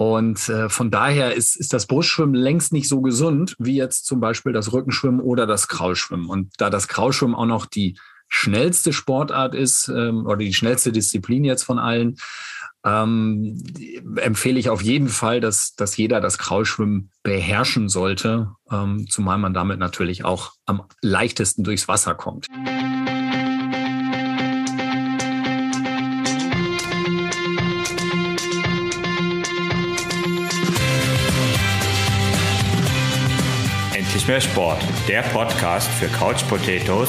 Und äh, von daher ist, ist das Brustschwimmen längst nicht so gesund wie jetzt zum Beispiel das Rückenschwimmen oder das Kraulschwimmen. Und da das Kraulschwimmen auch noch die schnellste Sportart ist ähm, oder die schnellste Disziplin jetzt von allen, ähm, empfehle ich auf jeden Fall, dass, dass jeder das Kraulschwimmen beherrschen sollte, ähm, zumal man damit natürlich auch am leichtesten durchs Wasser kommt. Mehr Sport, der Podcast für Couch Potatoes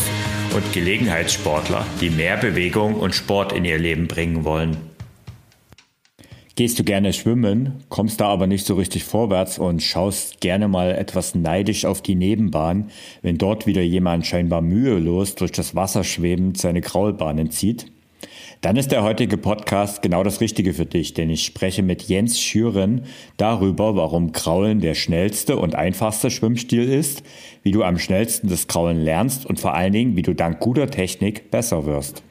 und Gelegenheitssportler, die mehr Bewegung und Sport in ihr Leben bringen wollen. Gehst du gerne schwimmen, kommst da aber nicht so richtig vorwärts und schaust gerne mal etwas neidisch auf die Nebenbahn, wenn dort wieder jemand scheinbar mühelos durch das Wasser schwebend seine Kraulbahnen zieht? Dann ist der heutige Podcast genau das Richtige für dich, denn ich spreche mit Jens Schüren darüber, warum Kraulen der schnellste und einfachste Schwimmstil ist, wie du am schnellsten das Kraulen lernst und vor allen Dingen, wie du dank guter Technik besser wirst.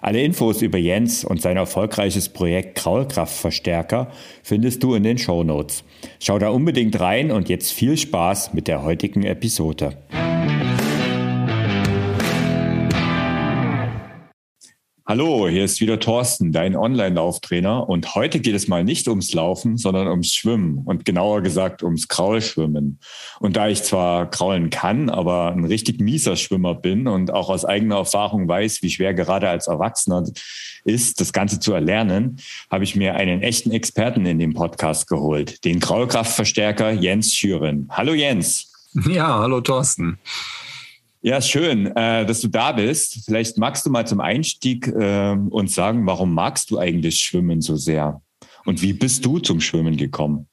Alle Infos über Jens und sein erfolgreiches Projekt Kraulkraftverstärker findest du in den Show Notes. Schau da unbedingt rein und jetzt viel Spaß mit der heutigen Episode. Hallo, hier ist wieder Thorsten, dein Online-Lauftrainer. Und heute geht es mal nicht ums Laufen, sondern ums Schwimmen und genauer gesagt ums Kraulschwimmen. Und da ich zwar kraulen kann, aber ein richtig mieser Schwimmer bin und auch aus eigener Erfahrung weiß, wie schwer gerade als Erwachsener ist, das Ganze zu erlernen, habe ich mir einen echten Experten in den Podcast geholt, den Kraulkraftverstärker Jens Schüren. Hallo Jens. Ja, hallo Thorsten. Ja, schön, äh, dass du da bist. Vielleicht magst du mal zum Einstieg äh, uns sagen, warum magst du eigentlich Schwimmen so sehr? Und wie bist du zum Schwimmen gekommen?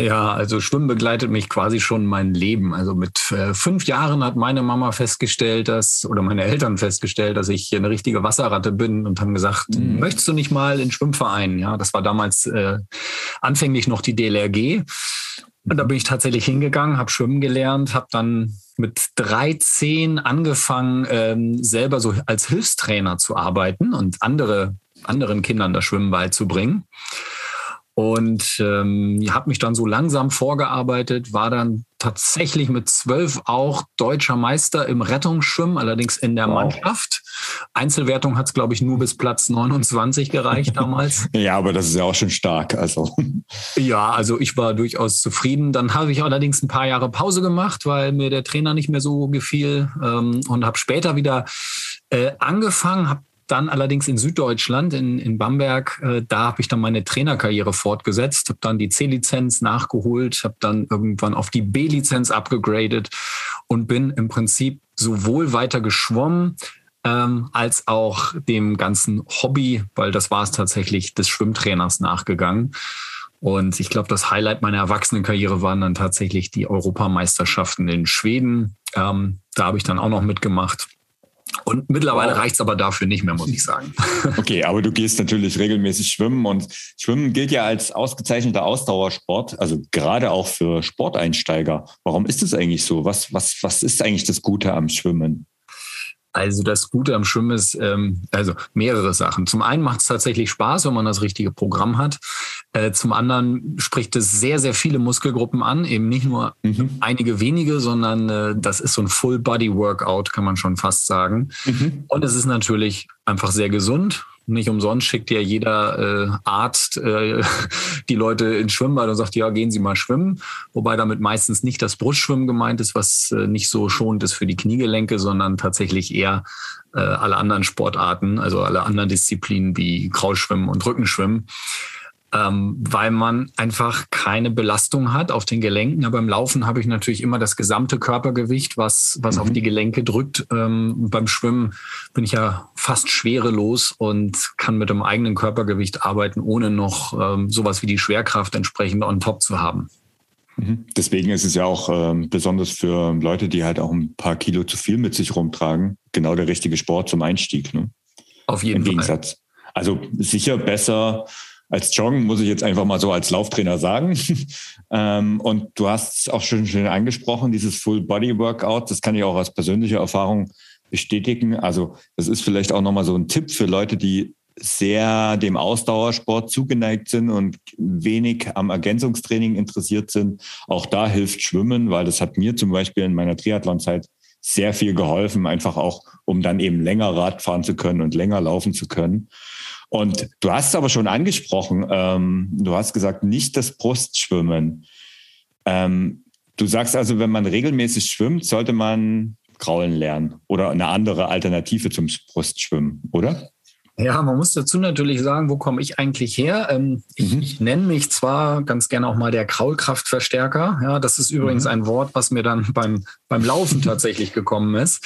Ja, also Schwimmen begleitet mich quasi schon mein Leben. Also mit äh, fünf Jahren hat meine Mama festgestellt, dass, oder meine Eltern festgestellt, dass ich eine richtige Wasserratte bin und haben gesagt, mhm. möchtest du nicht mal in Schwimmverein? Ja, das war damals äh, anfänglich noch die DLRG. Und da bin ich tatsächlich hingegangen, habe schwimmen gelernt, habe dann mit 13 angefangen, ähm, selber so als Hilfstrainer zu arbeiten und andere, anderen Kindern das Schwimmen beizubringen. Und ähm, habe mich dann so langsam vorgearbeitet, war dann tatsächlich mit zwölf auch deutscher Meister im Rettungsschwimmen, allerdings in der wow. Mannschaft. Einzelwertung hat es, glaube ich, nur bis Platz 29 gereicht damals. ja, aber das ist ja auch schon stark. Also. Ja, also ich war durchaus zufrieden. Dann habe ich allerdings ein paar Jahre Pause gemacht, weil mir der Trainer nicht mehr so gefiel ähm, und habe später wieder äh, angefangen, habe dann allerdings in Süddeutschland, in, in Bamberg, äh, da habe ich dann meine Trainerkarriere fortgesetzt, habe dann die C-Lizenz nachgeholt, habe dann irgendwann auf die B-Lizenz abgegradet und bin im Prinzip sowohl weiter geschwommen, ähm, als auch dem ganzen Hobby, weil das war es tatsächlich, des Schwimmtrainers nachgegangen. Und ich glaube, das Highlight meiner Erwachsenenkarriere waren dann tatsächlich die Europameisterschaften in Schweden. Ähm, da habe ich dann auch noch mitgemacht. Und mittlerweile wow. reicht es aber dafür nicht mehr, muss ich sagen. Okay, aber du gehst natürlich regelmäßig schwimmen und Schwimmen gilt ja als ausgezeichneter Ausdauersport, also gerade auch für Sporteinsteiger. Warum ist es eigentlich so? Was, was, was ist eigentlich das Gute am Schwimmen? Also das Gute am Schwimmen ist, ähm, also mehrere Sachen. Zum einen macht es tatsächlich Spaß, wenn man das richtige Programm hat. Äh, zum anderen spricht es sehr, sehr viele Muskelgruppen an, eben nicht nur mhm. einige wenige, sondern äh, das ist so ein Full-Body-Workout, kann man schon fast sagen. Mhm. Und es ist natürlich einfach sehr gesund. Nicht umsonst schickt ja jeder äh, Arzt äh, die Leute ins Schwimmbad und sagt, ja, gehen Sie mal schwimmen. Wobei damit meistens nicht das Brustschwimmen gemeint ist, was äh, nicht so schonend ist für die Kniegelenke, sondern tatsächlich eher äh, alle anderen Sportarten, also alle anderen Disziplinen wie Kraulschwimmen und Rückenschwimmen ähm, weil man einfach keine Belastung hat auf den Gelenken. Aber beim Laufen habe ich natürlich immer das gesamte Körpergewicht, was, was mhm. auf die Gelenke drückt. Ähm, beim Schwimmen bin ich ja fast schwerelos und kann mit dem eigenen Körpergewicht arbeiten, ohne noch ähm, sowas wie die Schwerkraft entsprechend on top zu haben. Mhm. Deswegen ist es ja auch ähm, besonders für Leute, die halt auch ein paar Kilo zu viel mit sich rumtragen, genau der richtige Sport zum Einstieg. Ne? Auf jeden Im Fall. Gegensatz. Also sicher besser als Joggen, muss ich jetzt einfach mal so als Lauftrainer sagen. ähm, und du hast es auch schon schön angesprochen, dieses Full-Body-Workout, das kann ich auch aus persönlicher Erfahrung bestätigen. Also das ist vielleicht auch nochmal so ein Tipp für Leute, die sehr dem Ausdauersport zugeneigt sind und wenig am Ergänzungstraining interessiert sind. Auch da hilft Schwimmen, weil das hat mir zum Beispiel in meiner Triathlonzeit sehr viel geholfen, einfach auch, um dann eben länger Rad fahren zu können und länger laufen zu können. Und du hast es aber schon angesprochen, ähm, du hast gesagt, nicht das Brustschwimmen. Ähm, du sagst also, wenn man regelmäßig schwimmt, sollte man kraulen lernen oder eine andere Alternative zum Brustschwimmen, oder? Ja, man muss dazu natürlich sagen, wo komme ich eigentlich her? Ähm, ich, mhm. ich nenne mich zwar ganz gerne auch mal der Kraulkraftverstärker. Ja, das ist übrigens mhm. ein Wort, was mir dann beim, beim Laufen tatsächlich gekommen ist.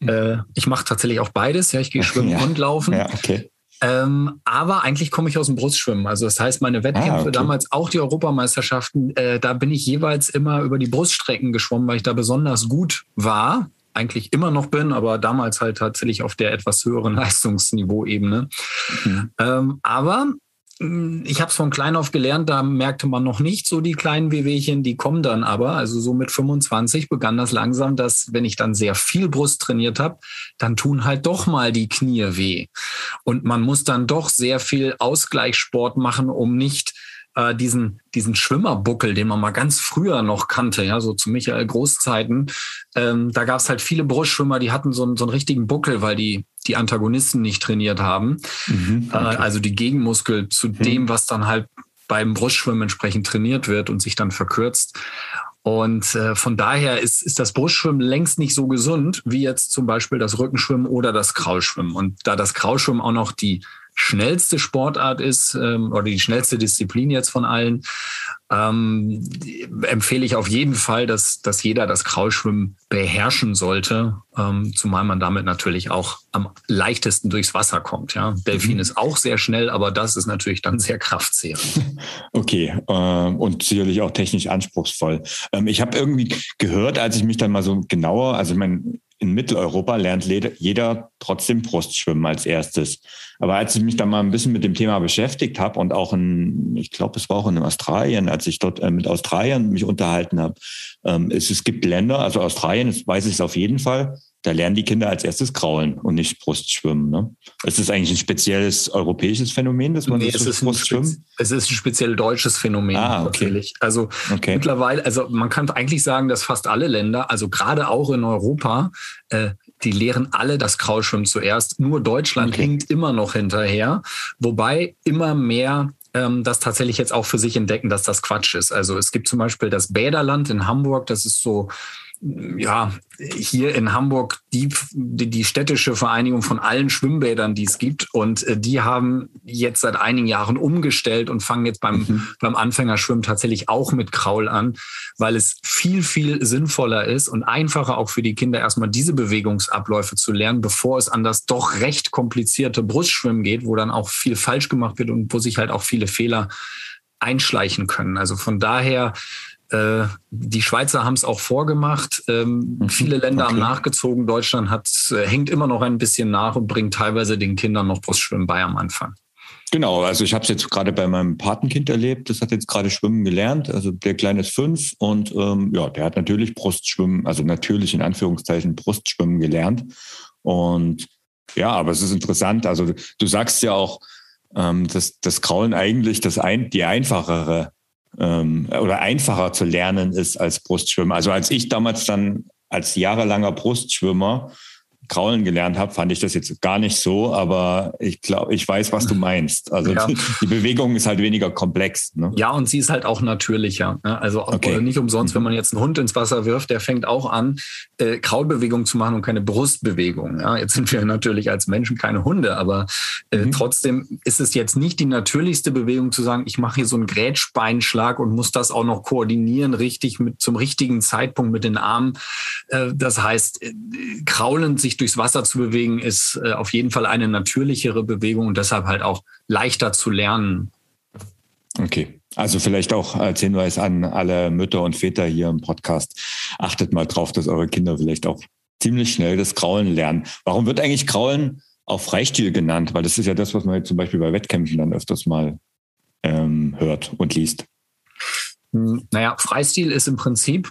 Mhm. Äh, ich mache tatsächlich auch beides. Ja, ich gehe schwimmen ja. und laufen. Ja, okay. Ähm, aber eigentlich komme ich aus dem Brustschwimmen. Also das heißt, meine Wettkämpfe, ah, okay. damals auch die Europameisterschaften, äh, da bin ich jeweils immer über die Bruststrecken geschwommen, weil ich da besonders gut war eigentlich immer noch bin, aber damals halt tatsächlich auf der etwas höheren Leistungsniveauebene. Mhm. Ähm, aber ich habe es von klein auf gelernt, da merkte man noch nicht so die kleinen Wehwehchen, die kommen dann aber. Also so mit 25 begann das langsam, dass wenn ich dann sehr viel Brust trainiert habe, dann tun halt doch mal die Knie weh. Und man muss dann doch sehr viel Ausgleichssport machen, um nicht äh, diesen, diesen Schwimmerbuckel, den man mal ganz früher noch kannte, ja, so zu Michael Großzeiten, ähm, da gab es halt viele Brustschwimmer, die hatten so, einen so einen richtigen Buckel, weil die die Antagonisten nicht trainiert haben. Mhm, äh, okay. also die Gegenmuskel zu mhm. dem, was dann halt beim Brustschwimmen entsprechend trainiert wird und sich dann verkürzt. Und äh, von daher ist, ist das Brustschwimmen längst nicht so gesund wie jetzt zum Beispiel das Rückenschwimmen oder das Kraulschwimmen. Und da das Kraulschwimmen auch noch die schnellste Sportart ist ähm, oder die schnellste Disziplin jetzt von allen, ähm, empfehle ich auf jeden Fall, dass, dass jeder das Kraulschwimmen beherrschen sollte, ähm, zumal man damit natürlich auch am leichtesten durchs Wasser kommt. Ja. Delfin mhm. ist auch sehr schnell, aber das ist natürlich dann sehr kraftzehrend. Okay, äh, und sicherlich auch technisch anspruchsvoll. Ähm, ich habe irgendwie gehört, als ich mich dann mal so genauer, also ich meine, in Mitteleuropa lernt jeder trotzdem Brustschwimmen als erstes. Aber als ich mich da mal ein bisschen mit dem Thema beschäftigt habe und auch in, ich glaube, es war auch in Australien, als ich dort äh, mit Australien mich unterhalten habe, ähm, es, es gibt Länder, also Australien, das weiß ich es auf jeden Fall, da lernen die Kinder als erstes kraulen und nicht Brustschwimmen. Ne? Ist das eigentlich ein spezielles europäisches Phänomen, dass man nee, das es ist Brustschwimmen? es ist ein speziell deutsches Phänomen ah, okay. natürlich. Also okay. mittlerweile, also man kann eigentlich sagen, dass fast alle Länder, also gerade auch in Europa, äh, die lehren alle das Kraulschwimmen zuerst. Nur Deutschland okay. hinkt immer noch hinterher, wobei immer mehr ähm, das tatsächlich jetzt auch für sich entdecken, dass das Quatsch ist. Also es gibt zum Beispiel das Bäderland in Hamburg, das ist so ja, hier in Hamburg die, die städtische Vereinigung von allen Schwimmbädern, die es gibt. Und äh, die haben jetzt seit einigen Jahren umgestellt und fangen jetzt beim, mhm. beim Anfängerschwimmen tatsächlich auch mit Kraul an, weil es viel, viel sinnvoller ist und einfacher auch für die Kinder erstmal diese Bewegungsabläufe zu lernen, bevor es an das doch recht komplizierte Brustschwimmen geht, wo dann auch viel falsch gemacht wird und wo sich halt auch viele Fehler einschleichen können. Also von daher die Schweizer haben es auch vorgemacht. Ähm, mhm. Viele Länder okay. haben nachgezogen. Deutschland hat, äh, hängt immer noch ein bisschen nach und bringt teilweise den Kindern noch Brustschwimmen bei am Anfang. Genau, also ich habe es jetzt gerade bei meinem Patenkind erlebt. Das hat jetzt gerade Schwimmen gelernt. Also der Kleine ist fünf und ähm, ja, der hat natürlich Brustschwimmen, also natürlich in Anführungszeichen Brustschwimmen gelernt. Und ja, aber es ist interessant. Also du sagst ja auch, ähm, dass das Kraulen eigentlich das ein, die einfachere ähm, oder einfacher zu lernen ist als Brustschwimmen. Also als ich damals dann als jahrelanger Brustschwimmer Kraulen gelernt habe, fand ich das jetzt gar nicht so, aber ich glaube, ich weiß, was du meinst. Also ja. die, Bewegung ist halt weniger komplex. Ne? Ja, und sie ist halt auch natürlicher. Ne? Also okay. nicht umsonst, wenn man jetzt einen Hund ins Wasser wirft, der fängt auch an, äh, Kraulbewegungen zu machen und keine Brustbewegung. Ja? Jetzt sind wir natürlich als Menschen keine Hunde, aber äh, mhm. trotzdem ist es jetzt nicht die natürlichste Bewegung zu sagen, ich mache hier so einen Grätschbeinschlag und muss das auch noch koordinieren, richtig mit zum richtigen Zeitpunkt mit den Armen. Äh, das heißt, äh, kraulen sich sich durchs Wasser zu bewegen, ist äh, auf jeden Fall eine natürlichere Bewegung und deshalb halt auch leichter zu lernen. Okay. Also vielleicht auch als Hinweis an alle Mütter und Väter hier im Podcast. Achtet mal drauf, dass eure Kinder vielleicht auch ziemlich schnell das Kraulen lernen. Warum wird eigentlich Kraulen auch Freistil genannt? Weil das ist ja das, was man jetzt zum Beispiel bei Wettkämpfen dann öfters mal ähm, hört und liest. Hm, naja, Freistil ist im Prinzip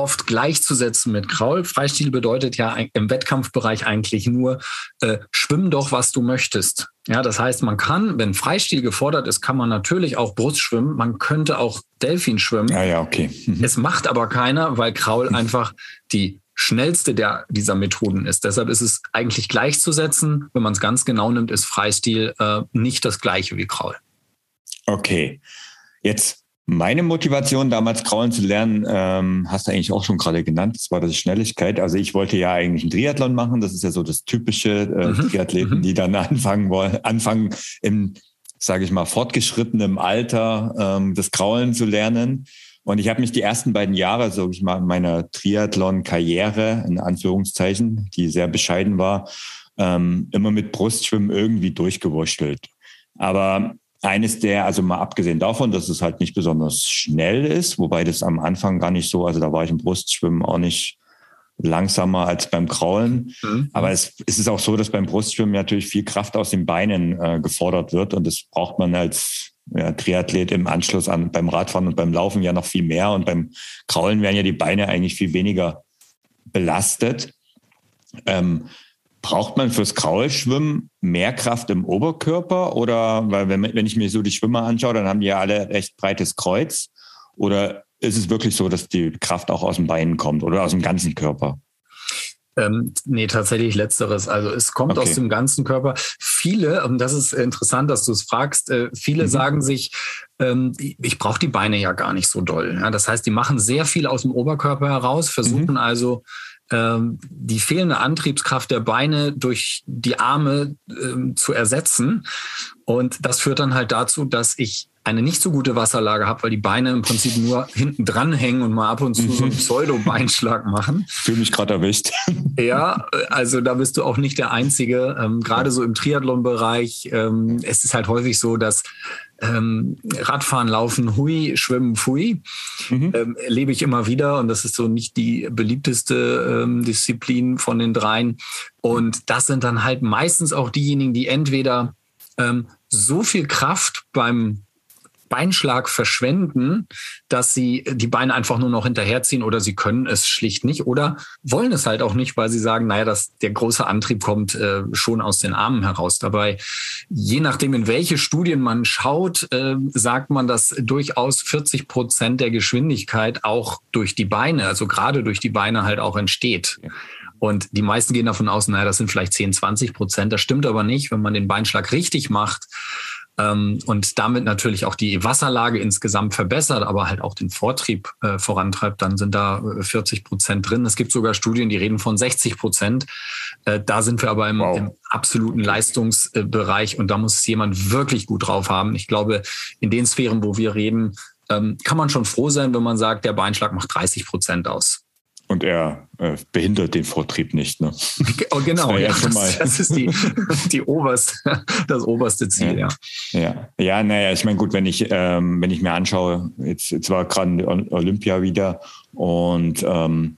oft gleichzusetzen mit Kraul. Freistil bedeutet ja im Wettkampfbereich eigentlich nur, äh, schwimm doch, was du möchtest. Ja, das heißt, man kann, wenn Freistil gefordert ist, kann man natürlich auch Brust schwimmen. Man könnte auch Delfin schwimmen. Ah ja, okay. Mhm. Es macht aber keiner, weil Kraul mhm. einfach die schnellste der, dieser Methoden ist. Deshalb ist es eigentlich gleichzusetzen. Wenn man es ganz genau nimmt, ist Freistil äh, nicht das gleiche wie Kraul. Okay. Jetzt meine Motivation, damals Kraulen zu lernen, ähm, hast du eigentlich auch schon gerade genannt. Das war die Schnelligkeit. Also ich wollte ja eigentlich einen Triathlon machen. Das ist ja so das typische äh, mhm. Triathleten, mhm. die dann anfangen wollen, anfangen im, sage ich mal, fortgeschrittenen Alter ähm, das Kraulen zu lernen. Und ich habe mich die ersten beiden Jahre, sage ich mal, meiner Triathlon-Karriere, in Anführungszeichen, die sehr bescheiden war, ähm, immer mit Brustschwimmen irgendwie durchgewurschtelt. Aber eines der, also mal abgesehen davon, dass es halt nicht besonders schnell ist, wobei das am Anfang gar nicht so, also da war ich im Brustschwimmen auch nicht langsamer als beim Kraulen. Mhm. Aber es, es, ist auch so, dass beim Brustschwimmen natürlich viel Kraft aus den Beinen äh, gefordert wird und das braucht man als ja, Triathlet im Anschluss an beim Radfahren und beim Laufen ja noch viel mehr und beim Kraulen werden ja die Beine eigentlich viel weniger belastet. Ähm, Braucht man fürs Kraulschwimmen mehr Kraft im Oberkörper? Oder, weil wenn, wenn ich mir so die Schwimmer anschaue, dann haben die ja alle recht breites Kreuz. Oder ist es wirklich so, dass die Kraft auch aus den Beinen kommt oder aus dem ganzen Körper? Ähm, nee, tatsächlich letzteres. Also es kommt okay. aus dem ganzen Körper. Viele, und das ist interessant, dass du es fragst, äh, viele mhm. sagen sich, ähm, ich brauche die Beine ja gar nicht so doll. Ja, das heißt, die machen sehr viel aus dem Oberkörper heraus, versuchen mhm. also die fehlende Antriebskraft der Beine durch die Arme ähm, zu ersetzen. Und das führt dann halt dazu, dass ich eine nicht so gute Wasserlage habe, weil die Beine im Prinzip nur hinten dran hängen und mal ab und zu so einen mhm. Pseudo-Beinschlag machen. Fühle mich gerade erwischt. Ja, also da bist du auch nicht der Einzige. Ähm, gerade so im Triathlon-Bereich. Ähm, es ist halt häufig so, dass ähm, Radfahren, Laufen, Hui, Schwimmen, Pfui, mhm. ähm, erlebe ich immer wieder. Und das ist so nicht die beliebteste ähm, Disziplin von den dreien. Und das sind dann halt meistens auch diejenigen, die entweder ähm, so viel Kraft beim Beinschlag verschwenden, dass sie die Beine einfach nur noch hinterherziehen oder sie können es schlicht nicht oder wollen es halt auch nicht, weil sie sagen, naja, dass der große Antrieb kommt äh, schon aus den Armen heraus. Dabei, je nachdem, in welche Studien man schaut, äh, sagt man, dass durchaus 40 Prozent der Geschwindigkeit auch durch die Beine, also gerade durch die Beine halt auch entsteht. Und die meisten gehen davon aus, naja, das sind vielleicht 10, 20 Prozent. Das stimmt aber nicht. Wenn man den Beinschlag richtig macht, und damit natürlich auch die Wasserlage insgesamt verbessert, aber halt auch den Vortrieb äh, vorantreibt, dann sind da 40 äh, Prozent drin. Es gibt sogar Studien, die reden von 60 Prozent. Äh, da sind wir aber im, wow. im absoluten Leistungsbereich und da muss es jemand wirklich gut drauf haben. Ich glaube, in den Sphären, wo wir reden, ähm, kann man schon froh sein, wenn man sagt, der Beinschlag macht 30 Prozent aus. Und er äh, behindert den Vortrieb nicht. Ne? Oh, genau, das, ja, das, das, ist die, die oberste, das oberste Ziel, ja. Ja, ja, ja naja, ich meine, gut, wenn ich, ähm, wenn ich mir anschaue, jetzt, jetzt war gerade Olympia wieder und ähm,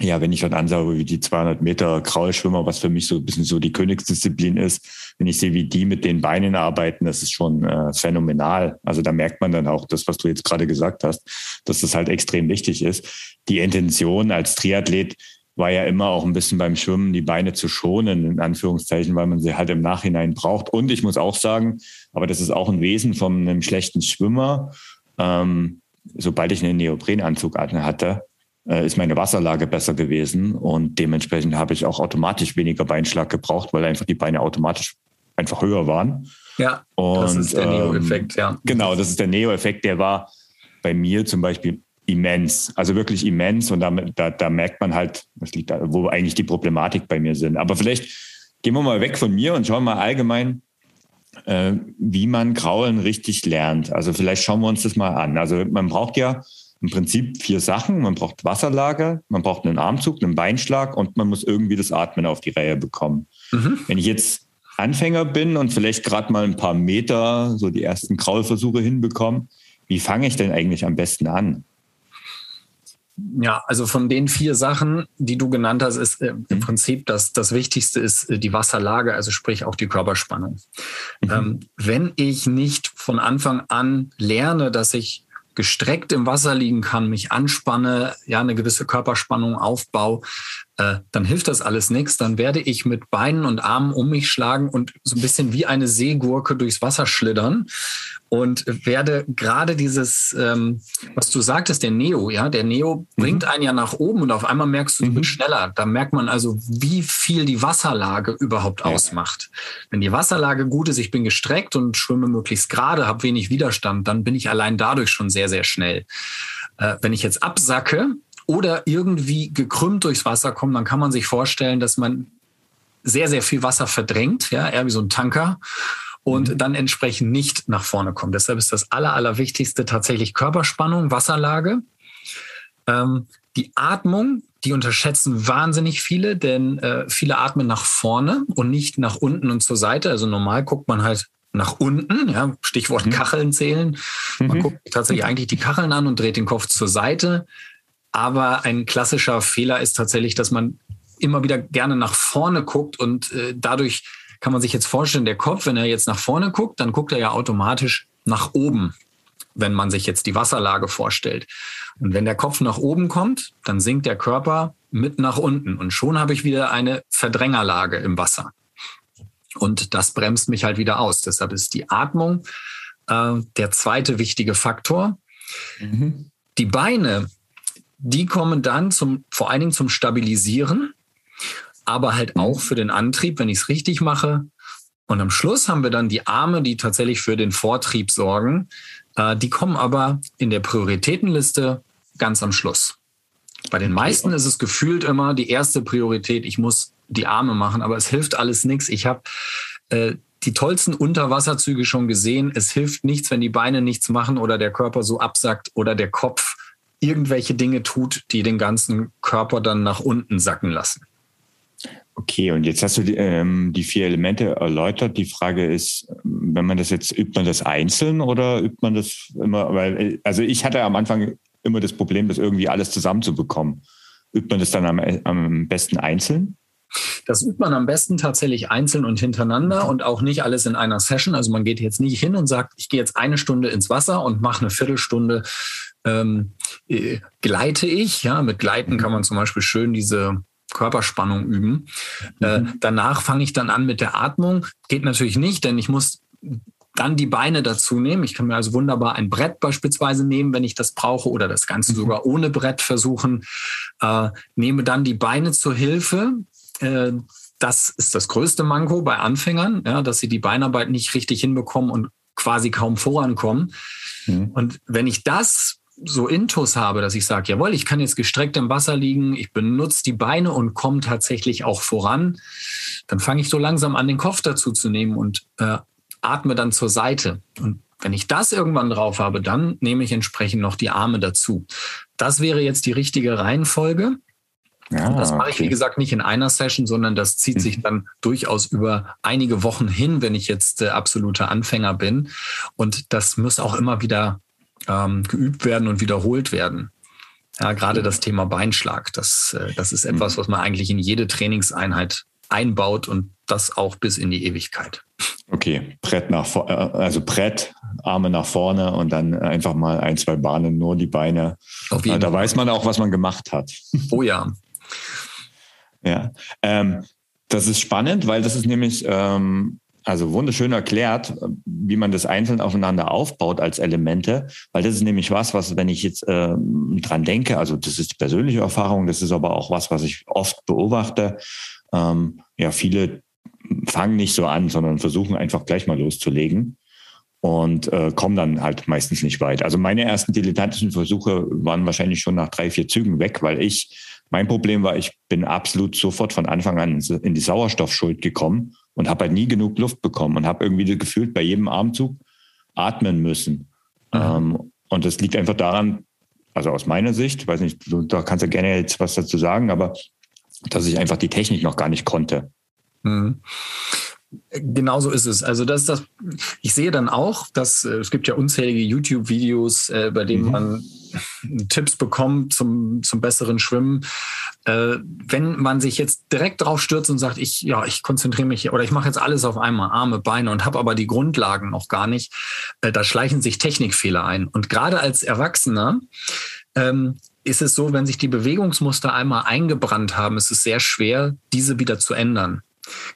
ja, wenn ich dann anschaue, wie die 200 Meter Kraulschwimmer, was für mich so ein bisschen so die Königsdisziplin ist, wenn ich sehe, wie die mit den Beinen arbeiten, das ist schon äh, phänomenal. Also da merkt man dann auch das, was du jetzt gerade gesagt hast, dass das halt extrem wichtig ist. Die Intention als Triathlet war ja immer auch ein bisschen beim Schwimmen die Beine zu schonen, in Anführungszeichen, weil man sie halt im Nachhinein braucht. Und ich muss auch sagen, aber das ist auch ein Wesen von einem schlechten Schwimmer, ähm, sobald ich einen Neoprenanzug hatte, äh, ist meine Wasserlage besser gewesen und dementsprechend habe ich auch automatisch weniger Beinschlag gebraucht, weil einfach die Beine automatisch einfach höher waren. Ja, und, das ist der ähm, Neo-Effekt, ja. Genau, das ist der Neo-Effekt, der war bei mir zum Beispiel immens, also wirklich immens und damit, da, da merkt man halt, da, wo eigentlich die Problematik bei mir sind. Aber vielleicht gehen wir mal weg von mir und schauen mal allgemein, äh, wie man Kraulen richtig lernt. Also vielleicht schauen wir uns das mal an. Also man braucht ja im Prinzip vier Sachen. Man braucht Wasserlage, man braucht einen Armzug, einen Beinschlag und man muss irgendwie das Atmen auf die Reihe bekommen. Mhm. Wenn ich jetzt Anfänger bin und vielleicht gerade mal ein paar Meter so die ersten Kraulversuche hinbekomme, wie fange ich denn eigentlich am besten an? Ja, also von den vier Sachen, die du genannt hast, ist äh, im mhm. Prinzip das, das Wichtigste ist äh, die Wasserlage, also sprich auch die Körperspannung. Mhm. Ähm, wenn ich nicht von Anfang an lerne, dass ich gestreckt im Wasser liegen kann, mich anspanne, ja, eine gewisse Körperspannung aufbaue, äh, dann hilft das alles nichts. Dann werde ich mit Beinen und Armen um mich schlagen und so ein bisschen wie eine Seegurke durchs Wasser schlittern und werde gerade dieses, ähm, was du sagtest, der Neo, ja, der Neo mhm. bringt einen ja nach oben und auf einmal merkst du, du mhm. bist schneller. Da merkt man also, wie viel die Wasserlage überhaupt ja. ausmacht. Wenn die Wasserlage gut ist, ich bin gestreckt und schwimme möglichst gerade, habe wenig Widerstand, dann bin ich allein dadurch schon sehr, sehr schnell. Äh, wenn ich jetzt absacke oder irgendwie gekrümmt durchs Wasser komme, dann kann man sich vorstellen, dass man sehr, sehr viel Wasser verdrängt, ja, eher wie so ein Tanker und mhm. dann entsprechend nicht nach vorne kommen. Deshalb ist das Aller, Allerwichtigste tatsächlich Körperspannung, Wasserlage. Ähm, die Atmung, die unterschätzen wahnsinnig viele, denn äh, viele atmen nach vorne und nicht nach unten und zur Seite. Also normal guckt man halt nach unten, ja, Stichwort mhm. Kacheln zählen. Man mhm. guckt tatsächlich eigentlich die Kacheln an und dreht den Kopf zur Seite. Aber ein klassischer Fehler ist tatsächlich, dass man immer wieder gerne nach vorne guckt und äh, dadurch kann man sich jetzt vorstellen, der Kopf, wenn er jetzt nach vorne guckt, dann guckt er ja automatisch nach oben, wenn man sich jetzt die Wasserlage vorstellt. Und wenn der Kopf nach oben kommt, dann sinkt der Körper mit nach unten und schon habe ich wieder eine Verdrängerlage im Wasser. Und das bremst mich halt wieder aus. Deshalb ist die Atmung äh, der zweite wichtige Faktor. Mhm. Die Beine, die kommen dann zum, vor allen Dingen zum Stabilisieren aber halt auch für den Antrieb, wenn ich es richtig mache. Und am Schluss haben wir dann die Arme, die tatsächlich für den Vortrieb sorgen. Äh, die kommen aber in der Prioritätenliste ganz am Schluss. Bei den meisten ist es gefühlt immer die erste Priorität, ich muss die Arme machen, aber es hilft alles nichts. Ich habe äh, die tollsten Unterwasserzüge schon gesehen. Es hilft nichts, wenn die Beine nichts machen oder der Körper so absackt oder der Kopf irgendwelche Dinge tut, die den ganzen Körper dann nach unten sacken lassen. Okay, und jetzt hast du die, ähm, die vier Elemente erläutert. Die Frage ist, wenn man das jetzt, übt man das einzeln oder übt man das immer, weil, also ich hatte am Anfang immer das Problem, das irgendwie alles zusammenzubekommen. Übt man das dann am, am besten einzeln? Das übt man am besten tatsächlich einzeln und hintereinander und auch nicht alles in einer Session. Also man geht jetzt nicht hin und sagt, ich gehe jetzt eine Stunde ins Wasser und mache eine Viertelstunde ähm, äh, gleite ich. Ja, mit Gleiten kann man zum Beispiel schön diese Körperspannung üben. Äh, mhm. Äh, danach fange ich dann an mit der Atmung. Geht natürlich nicht, denn ich muss dann die Beine dazu nehmen. Ich kann mir also wunderbar ein Brett beispielsweise nehmen, wenn ich das brauche, oder das Ganze mhm. sogar ohne Brett versuchen. Äh, nehme dann die Beine zur Hilfe. Äh, das ist das größte Manko bei Anfängern, ja, dass sie die Beinarbeit nicht richtig hinbekommen und quasi kaum vorankommen. Mhm. Und wenn ich das so Intus habe, dass ich sage, jawohl, ich kann jetzt gestreckt im Wasser liegen, ich benutze die Beine und komme tatsächlich auch voran, dann fange ich so langsam an, den Kopf dazu zu nehmen und äh, atme dann zur Seite. Und wenn ich das irgendwann drauf habe, dann nehme ich entsprechend noch die Arme dazu. Das wäre jetzt die richtige Reihenfolge. Ja, das mache ich, wie gesagt, nicht in einer Session, sondern das zieht mhm. sich dann durchaus über einige Wochen hin, wenn ich jetzt äh, absoluter Anfänger bin. Und das muss auch immer wieder ähm, geübt werden und wiederholt werden. Ja, gerade das Thema Beinschlag, das, äh, das ist etwas, mhm. was man eigentlich in jede Trainingseinheit einbaut und das auch bis in die Ewigkeit. Okay, Brett nach äh, also Brett, Arme nach vorne und dann einfach mal ein, zwei Bahnen, nur die Beine. Auf jeden da Fall. weiß man auch, was man gemacht hat. Oh ja. ja. Ähm, das ist spannend, weil das ist nämlich ähm, also wunderschön erklärt, wie man das einzeln aufeinander aufbaut als Elemente, weil das ist nämlich was, was, wenn ich jetzt äh, dran denke, also das ist die persönliche Erfahrung, das ist aber auch was, was ich oft beobachte. Ähm, ja, viele fangen nicht so an, sondern versuchen einfach gleich mal loszulegen und äh, kommen dann halt meistens nicht weit. Also meine ersten dilettantischen Versuche waren wahrscheinlich schon nach drei, vier Zügen weg, weil ich, mein Problem war, ich bin absolut sofort von Anfang an in die Sauerstoffschuld gekommen und habe halt nie genug Luft bekommen und habe irgendwie gefühlt bei jedem Armzug atmen müssen. Ähm, und das liegt einfach daran, also aus meiner Sicht, weiß nicht, du, da kannst du gerne jetzt was dazu sagen, aber dass ich einfach die Technik noch gar nicht konnte. Mhm. Genauso ist es. Also das das. Ich sehe dann auch, dass äh, es gibt ja unzählige YouTube-Videos, äh, bei denen mhm. man Tipps bekommt zum, zum besseren Schwimmen. Äh, wenn man sich jetzt direkt drauf stürzt und sagt, ich, ja, ich konzentriere mich oder ich mache jetzt alles auf einmal, Arme, Beine und habe aber die Grundlagen noch gar nicht, äh, da schleichen sich Technikfehler ein. Und gerade als Erwachsener ähm, ist es so, wenn sich die Bewegungsmuster einmal eingebrannt haben, ist es sehr schwer, diese wieder zu ändern.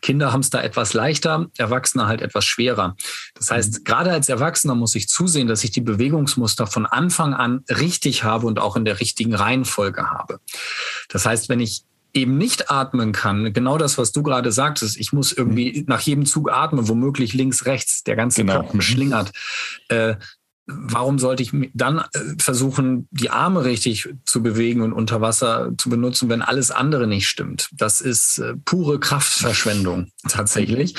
Kinder haben es da etwas leichter, Erwachsene halt etwas schwerer. Das heißt, mhm. gerade als Erwachsener muss ich zusehen, dass ich die Bewegungsmuster von Anfang an richtig habe und auch in der richtigen Reihenfolge habe. Das heißt, wenn ich eben nicht atmen kann, genau das, was du gerade sagtest, ich muss irgendwie mhm. nach jedem Zug atmen, womöglich links, rechts, der ganze genau. Körper schlingert. Äh, warum sollte ich dann äh, versuchen, die Arme richtig zu bewegen und unter Wasser zu benutzen, wenn alles andere nicht stimmt? Das ist äh, pure Kraftverschwendung tatsächlich.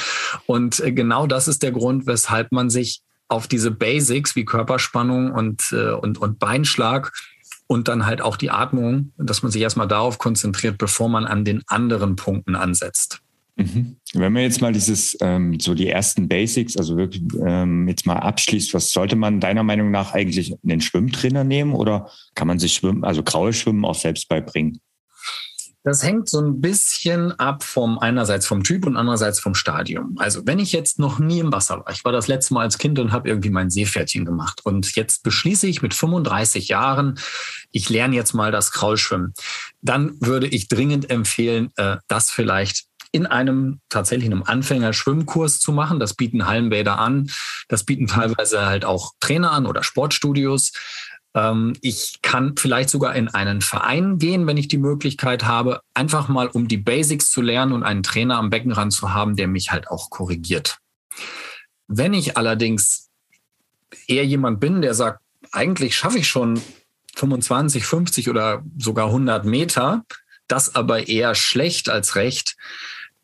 Und äh, genau das ist der Grund, weshalb man sich auf diese Basics wie Körperspannung und, und, und Beinschlag und dann halt auch die Atmung, dass man sich erstmal darauf konzentriert, bevor man an den anderen Punkten ansetzt. Mhm. Wenn man jetzt mal dieses, ähm, so die ersten Basics, also wirklich ähm, jetzt mal abschließt, was sollte man deiner Meinung nach eigentlich einen Schwimmtrainer nehmen oder kann man sich Schwimmen, also graue Schwimmen auch selbst beibringen? Das hängt so ein bisschen ab vom einerseits vom Typ und andererseits vom Stadium. Also wenn ich jetzt noch nie im Wasser war, ich war das letzte Mal als Kind und habe irgendwie mein Seepferdchen gemacht und jetzt beschließe ich mit 35 Jahren, ich lerne jetzt mal das Kraulschwimmen, dann würde ich dringend empfehlen, äh, das vielleicht in einem tatsächlich einem Anfänger-Schwimmkurs zu machen. Das bieten Hallenbäder an. Das bieten teilweise halt auch Trainer an oder Sportstudios. Ähm, ich kann vielleicht sogar in einen Verein gehen, wenn ich die Möglichkeit habe, einfach mal um die Basics zu lernen und einen Trainer am Beckenrand zu haben, der mich halt auch korrigiert. Wenn ich allerdings eher jemand bin, der sagt, eigentlich schaffe ich schon 25, 50 oder sogar 100 Meter, das aber eher schlecht als recht,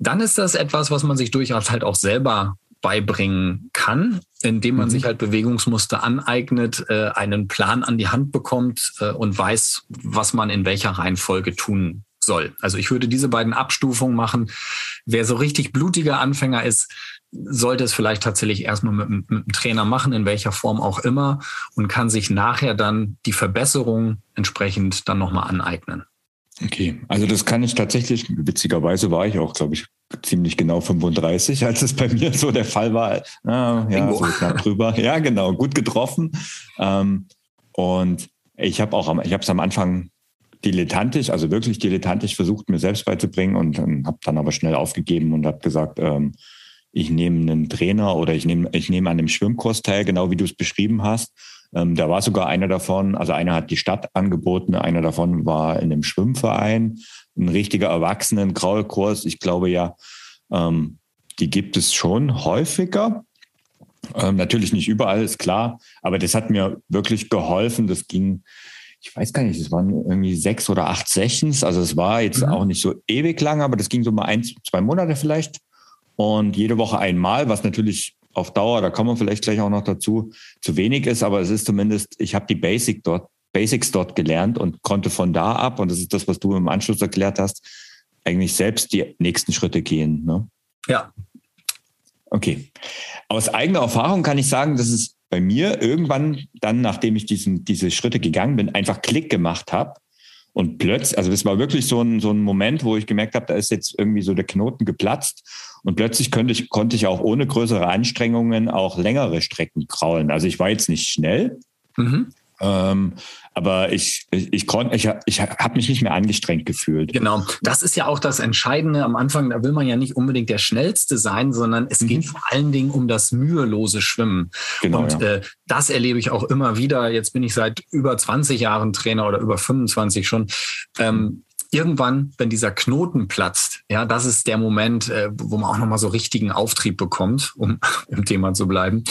dann ist das etwas, was man sich durchaus halt auch selber beibringen kann, indem man mhm. sich halt Bewegungsmuster aneignet, äh, einen Plan an die Hand bekommt äh, und weiß, was man in welcher Reihenfolge tun soll. Also ich würde diese beiden Abstufungen machen. Wer so richtig blutiger Anfänger ist, sollte es vielleicht tatsächlich erstmal mit, mit einem Trainer machen, in welcher Form auch immer, und kann sich nachher dann die Verbesserung entsprechend dann nochmal aneignen. Okay, also das kann ich tatsächlich, witzigerweise war ich auch, glaube ich, ziemlich genau 35, als es bei mir so der Fall war. Ah, ja, so knapp drüber. Ja, genau, gut getroffen. Ähm, und ich habe auch, ich habe es am Anfang dilettantisch, also wirklich dilettantisch versucht, mir selbst beizubringen und ähm, habe dann aber schnell aufgegeben und habe gesagt, ähm, ich nehme einen Trainer oder ich nehme ich nehme an dem Schwimmkurs teil, genau wie du es beschrieben hast. Ähm, da war sogar einer davon, also einer hat die Stadt angeboten, einer davon war in einem Schwimmverein, ein richtiger Erwachsenen-Graulkurs. Ich glaube ja, ähm, die gibt es schon häufiger. Ähm, natürlich nicht überall, ist klar, aber das hat mir wirklich geholfen. Das ging, ich weiß gar nicht, es waren irgendwie sechs oder acht Sessions. Also es war jetzt mhm. auch nicht so ewig lang, aber das ging so mal ein, zwei Monate vielleicht. Und jede Woche einmal, was natürlich auf Dauer, da kommen wir vielleicht gleich auch noch dazu, zu wenig ist, aber es ist zumindest, ich habe die Basic dort, Basics dort gelernt und konnte von da ab, und das ist das, was du im Anschluss erklärt hast, eigentlich selbst die nächsten Schritte gehen. Ne? Ja. Okay. Aus eigener Erfahrung kann ich sagen, dass es bei mir irgendwann dann, nachdem ich diesen, diese Schritte gegangen bin, einfach Klick gemacht habe. Und plötzlich, also das war wirklich so ein, so ein Moment, wo ich gemerkt habe, da ist jetzt irgendwie so der Knoten geplatzt. Und plötzlich könnte ich, konnte ich auch ohne größere Anstrengungen auch längere Strecken kraulen. Also ich war jetzt nicht schnell, mhm. Ähm, aber ich, ich, ich konnte, ich, ich habe mich nicht mehr angestrengt gefühlt. Genau, das ist ja auch das Entscheidende am Anfang. Da will man ja nicht unbedingt der Schnellste sein, sondern es mhm. geht vor allen Dingen um das mühelose Schwimmen. Genau, Und ja. äh, das erlebe ich auch immer wieder. Jetzt bin ich seit über 20 Jahren Trainer oder über 25 schon. Ähm, irgendwann, wenn dieser Knoten platzt, ja, das ist der Moment, äh, wo man auch nochmal so richtigen Auftrieb bekommt, um im Thema zu bleiben.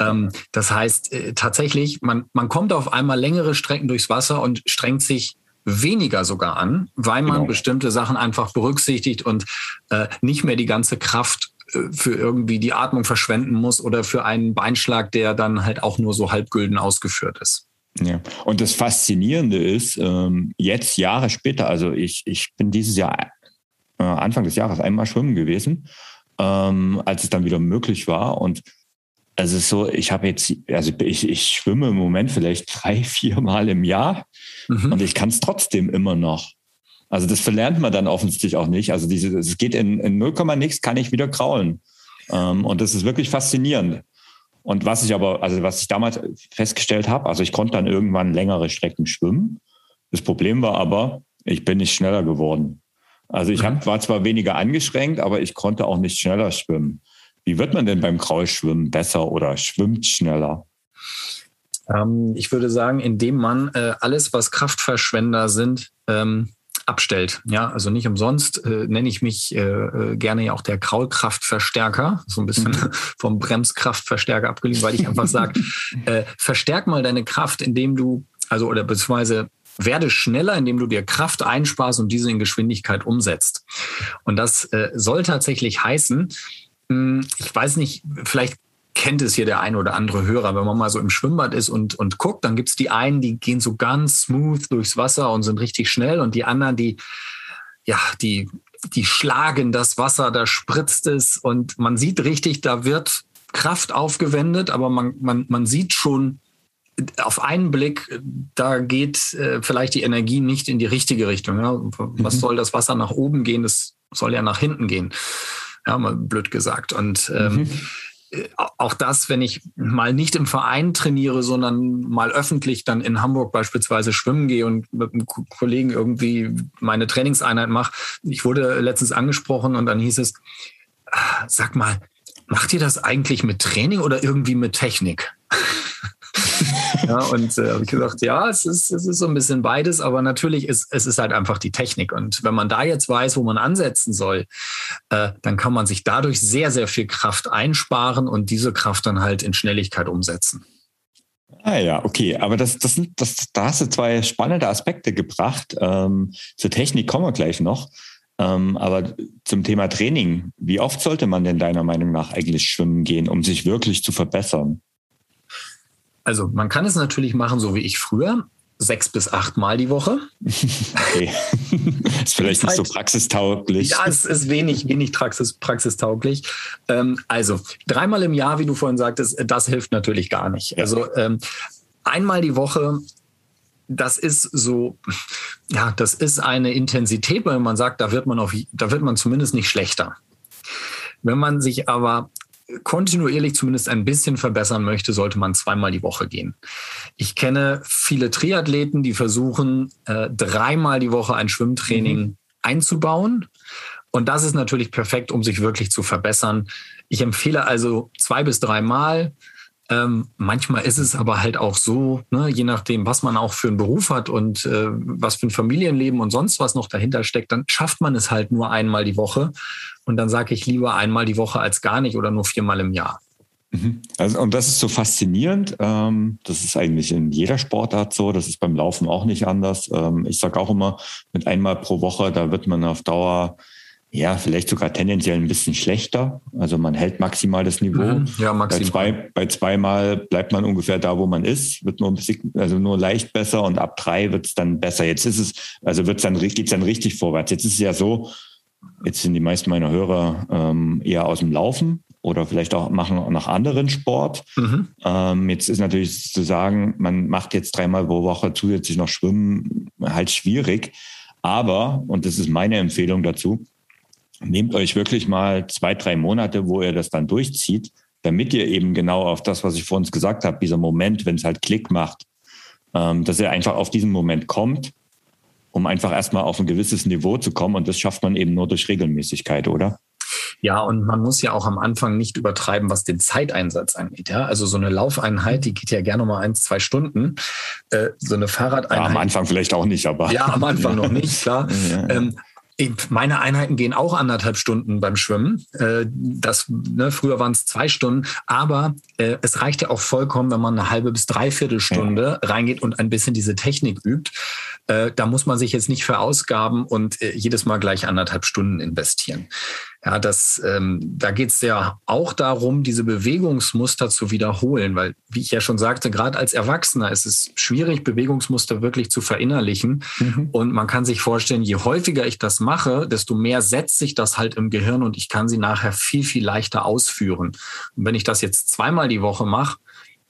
Ähm, das heißt äh, tatsächlich, man, man kommt auf einmal längere Strecken durchs Wasser und strengt sich weniger sogar an, weil man genau. bestimmte Sachen einfach berücksichtigt und äh, nicht mehr die ganze Kraft äh, für irgendwie die Atmung verschwenden muss oder für einen Beinschlag, der dann halt auch nur so halbgülden ausgeführt ist. Ja, und das Faszinierende ist, ähm, jetzt Jahre später, also ich, ich bin dieses Jahr, äh, Anfang des Jahres einmal schwimmen gewesen, ähm, als es dann wieder möglich war. Und es ist so, ich habe jetzt, also ich, ich schwimme im Moment vielleicht drei, vier Mal im Jahr mhm. und ich kann es trotzdem immer noch. Also das verlernt man dann offensichtlich auch nicht. Also diese, es geht in, in 0, nichts, kann ich wieder kraulen. Ähm, und das ist wirklich faszinierend. Und was ich aber, also was ich damals festgestellt habe, also ich konnte dann irgendwann längere Strecken schwimmen. Das Problem war aber, ich bin nicht schneller geworden. Also ich hab, mhm. war zwar weniger angeschränkt, aber ich konnte auch nicht schneller schwimmen. Wie wird man denn beim Kraulschwimmen besser oder schwimmt schneller? Ähm, ich würde sagen, indem man äh, alles, was Kraftverschwender sind, ähm, abstellt. Ja, also nicht umsonst äh, nenne ich mich äh, äh gerne ja auch der Kraulkraftverstärker, so ein bisschen mhm. vom Bremskraftverstärker abgelehnt, weil ich einfach sage, äh, verstärk mal deine Kraft, indem du, also oder beziehungsweise werde schneller, indem du dir Kraft einsparst und diese in Geschwindigkeit umsetzt. Und das äh, soll tatsächlich heißen, hm, ich weiß nicht, vielleicht kennt es hier der ein oder andere Hörer, wenn man mal so im Schwimmbad ist und, und guckt, dann gibt es die einen, die gehen so ganz smooth durchs Wasser und sind richtig schnell und die anderen, die, ja, die, die schlagen das Wasser, da spritzt es und man sieht richtig, da wird Kraft aufgewendet, aber man, man, man sieht schon auf einen Blick, da geht äh, vielleicht die Energie nicht in die richtige Richtung. Ja? Was mhm. soll das Wasser nach oben gehen? Das soll ja nach hinten gehen. Ja, mal blöd gesagt. Und ähm, mhm auch das, wenn ich mal nicht im Verein trainiere, sondern mal öffentlich dann in Hamburg beispielsweise schwimmen gehe und mit einem Kollegen irgendwie meine Trainingseinheit mache. Ich wurde letztens angesprochen und dann hieß es, ah, sag mal, macht ihr das eigentlich mit Training oder irgendwie mit Technik? Ja, und äh, habe ich gesagt, ja, es ist, es ist so ein bisschen beides, aber natürlich ist es ist halt einfach die Technik. Und wenn man da jetzt weiß, wo man ansetzen soll, äh, dann kann man sich dadurch sehr, sehr viel Kraft einsparen und diese Kraft dann halt in Schnelligkeit umsetzen. Ah ja, okay. Aber das, das sind, das, da hast du zwei spannende Aspekte gebracht. Ähm, zur Technik kommen wir gleich noch. Ähm, aber zum Thema Training, wie oft sollte man denn deiner Meinung nach eigentlich schwimmen gehen, um sich wirklich zu verbessern? Also man kann es natürlich machen, so wie ich früher, sechs bis acht Mal die Woche. Okay. ist vielleicht nicht so praxistauglich. Ja, es ist wenig, wenig praxis, praxistauglich. Ähm, also dreimal im Jahr, wie du vorhin sagtest, das hilft natürlich gar nicht. Ja. Also ähm, einmal die Woche das ist so, ja, das ist eine Intensität, weil man sagt, da wird man auf, da wird man zumindest nicht schlechter. Wenn man sich aber kontinuierlich zumindest ein bisschen verbessern möchte, sollte man zweimal die Woche gehen. Ich kenne viele Triathleten, die versuchen, äh, dreimal die Woche ein Schwimmtraining mhm. einzubauen. Und das ist natürlich perfekt, um sich wirklich zu verbessern. Ich empfehle also zwei bis dreimal. Ähm, manchmal ist es aber halt auch so, ne, je nachdem, was man auch für einen Beruf hat und äh, was für ein Familienleben und sonst was noch dahinter steckt, dann schafft man es halt nur einmal die Woche. Und dann sage ich lieber einmal die Woche als gar nicht oder nur viermal im Jahr. Mhm. Also, und das ist so faszinierend. Ähm, das ist eigentlich in jeder Sportart so. Das ist beim Laufen auch nicht anders. Ähm, ich sage auch immer, mit einmal pro Woche, da wird man auf Dauer ja, vielleicht sogar tendenziell ein bisschen schlechter. Also man hält maximal das Niveau. Mhm, ja, maximal. Bei, zwei, bei zweimal bleibt man ungefähr da, wo man ist, wird nur ein bisschen, also nur leicht besser und ab drei wird es dann besser. Jetzt ist es, also wird's dann, geht's dann richtig vorwärts. Jetzt ist es ja so, jetzt sind die meisten meiner Hörer ähm, eher aus dem Laufen oder vielleicht auch machen nach anderen Sport. Mhm. Ähm, jetzt ist natürlich zu sagen, man macht jetzt dreimal pro Woche zusätzlich noch Schwimmen halt schwierig. Aber, und das ist meine Empfehlung dazu, nehmt euch wirklich mal zwei, drei Monate, wo ihr das dann durchzieht, damit ihr eben genau auf das, was ich vor uns gesagt habe, dieser Moment, wenn es halt Klick macht, ähm, dass ihr einfach auf diesen Moment kommt, um einfach erstmal auf ein gewisses Niveau zu kommen. Und das schafft man eben nur durch Regelmäßigkeit, oder? Ja, und man muss ja auch am Anfang nicht übertreiben, was den Zeiteinsatz angeht. Ja, also so eine Laufeinheit, die geht ja gerne mal eins, zwei Stunden. Äh, so eine Fahrradeinheit. Ja, am Anfang vielleicht auch nicht, aber. Ja, am Anfang noch nicht, klar. Ja. Ähm, meine Einheiten gehen auch anderthalb Stunden beim Schwimmen. Äh, das, ne, früher waren es zwei Stunden, aber äh, es reicht ja auch vollkommen, wenn man eine halbe bis dreiviertel Stunde ja. reingeht und ein bisschen diese Technik übt. Äh, da muss man sich jetzt nicht verausgaben und jedes Mal gleich anderthalb Stunden investieren. Ja, das, ähm, da geht es ja auch darum, diese Bewegungsmuster zu wiederholen, weil, wie ich ja schon sagte, gerade als Erwachsener ist es schwierig, Bewegungsmuster wirklich zu verinnerlichen. Mhm. Und man kann sich vorstellen, je häufiger ich das mache, desto mehr setzt sich das halt im Gehirn und ich kann sie nachher viel, viel leichter ausführen. Und wenn ich das jetzt zweimal die Woche mache,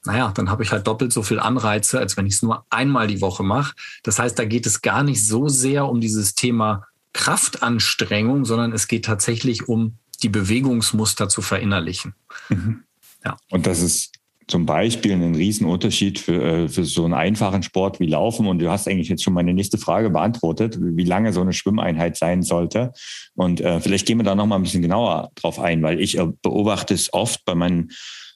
naja, dann habe ich halt doppelt so viel Anreize, als wenn ich es nur einmal die Woche mache. Das heißt, da geht es gar nicht so sehr um dieses Thema Kraftanstrengung, sondern es geht tatsächlich um die Bewegungsmuster zu verinnerlichen. Mhm. Ja. Und das ist zum Beispiel einen Riesenunterschied für, äh, für so einen einfachen Sport wie Laufen. Und du hast eigentlich jetzt schon meine nächste Frage beantwortet, wie lange so eine Schwimmeinheit sein sollte. Und äh, vielleicht gehen wir da noch mal ein bisschen genauer drauf ein, weil ich äh, beobachte es oft bei meinen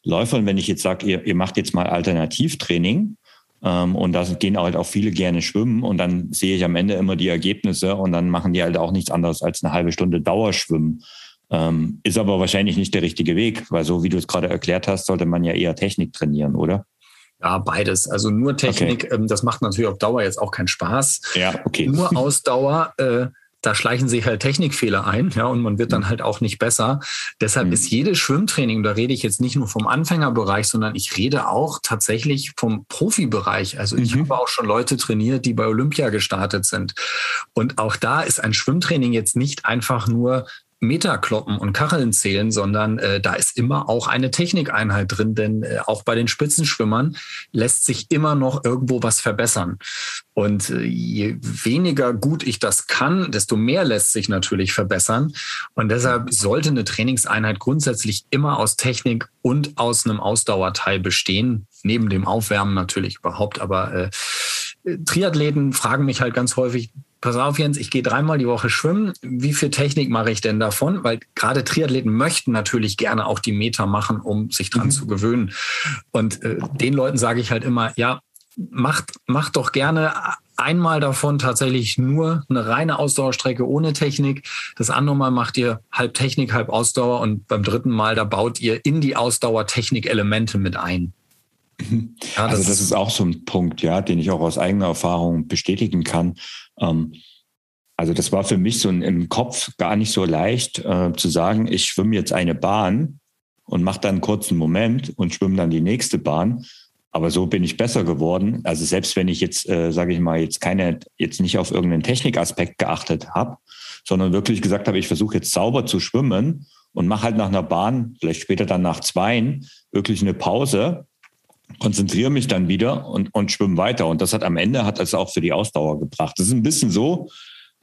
Läufern, wenn ich jetzt sage, ihr, ihr macht jetzt mal Alternativtraining, und da gehen halt auch viele gerne schwimmen und dann sehe ich am Ende immer die Ergebnisse und dann machen die halt auch nichts anderes als eine halbe Stunde Dauerschwimmen. Ähm, ist aber wahrscheinlich nicht der richtige Weg, weil so wie du es gerade erklärt hast, sollte man ja eher Technik trainieren, oder? Ja, beides. Also nur Technik, okay. ähm, das macht natürlich auf Dauer jetzt auch keinen Spaß. Ja, okay. Nur Ausdauer, äh, da schleichen sich halt Technikfehler ein, ja, und man wird dann halt auch nicht besser. Deshalb mhm. ist jedes Schwimmtraining, und da rede ich jetzt nicht nur vom Anfängerbereich, sondern ich rede auch tatsächlich vom Profibereich. Also ich mhm. habe auch schon Leute trainiert, die bei Olympia gestartet sind. Und auch da ist ein Schwimmtraining jetzt nicht einfach nur Meter kloppen und Kacheln zählen, sondern äh, da ist immer auch eine Technikeinheit drin, denn äh, auch bei den Spitzenschwimmern lässt sich immer noch irgendwo was verbessern. Und äh, je weniger gut ich das kann, desto mehr lässt sich natürlich verbessern. Und deshalb sollte eine Trainingseinheit grundsätzlich immer aus Technik und aus einem Ausdauerteil bestehen, neben dem Aufwärmen natürlich überhaupt. Aber äh, Triathleten fragen mich halt ganz häufig, pass auf Jens, ich gehe dreimal die Woche schwimmen. Wie viel Technik mache ich denn davon? Weil gerade Triathleten möchten natürlich gerne auch die Meter machen, um sich dran mhm. zu gewöhnen. Und äh, den Leuten sage ich halt immer, ja, macht, macht doch gerne einmal davon tatsächlich nur eine reine Ausdauerstrecke ohne Technik. Das andere Mal macht ihr halb Technik, halb Ausdauer und beim dritten Mal, da baut ihr in die Ausdauer Technik-Elemente mit ein. Mhm. Ja, das also das ist auch so ein Punkt, ja, den ich auch aus eigener Erfahrung bestätigen kann. Ähm, also das war für mich so im Kopf gar nicht so leicht äh, zu sagen, ich schwimme jetzt eine Bahn und mache dann einen kurzen Moment und schwimme dann die nächste Bahn. Aber so bin ich besser geworden. Also selbst wenn ich jetzt, äh, sage ich mal, jetzt keine, jetzt nicht auf irgendeinen Technikaspekt geachtet habe, sondern wirklich gesagt habe, ich versuche jetzt sauber zu schwimmen und mache halt nach einer Bahn, vielleicht später dann nach zweien, wirklich eine Pause konzentriere mich dann wieder und, und schwimme weiter. Und das hat am Ende hat es auch für die Ausdauer gebracht. Das ist ein bisschen so,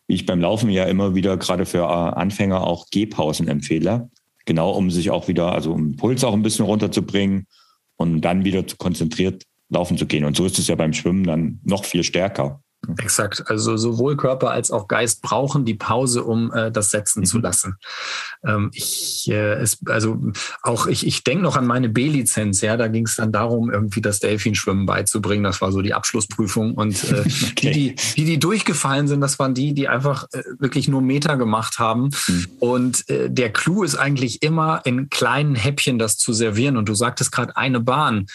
wie ich beim Laufen ja immer wieder gerade für äh, Anfänger auch Gehpausen empfehle. Genau, um sich auch wieder, also um den Puls auch ein bisschen runterzubringen und dann wieder konzentriert laufen zu gehen. Und so ist es ja beim Schwimmen dann noch viel stärker. Exakt. Also sowohl Körper als auch Geist brauchen die Pause, um äh, das setzen mhm. zu lassen. Ähm, ich, äh, es, also auch ich, ich denke noch an meine B-Lizenz. Ja, da ging es dann darum, irgendwie das Delfinschwimmen beizubringen. Das war so die Abschlussprüfung. Und äh, okay. die, die, die, die durchgefallen sind, das waren die, die einfach äh, wirklich nur Meter gemacht haben. Mhm. Und äh, der Clou ist eigentlich immer in kleinen Häppchen das zu servieren. Und du sagtest gerade eine Bahn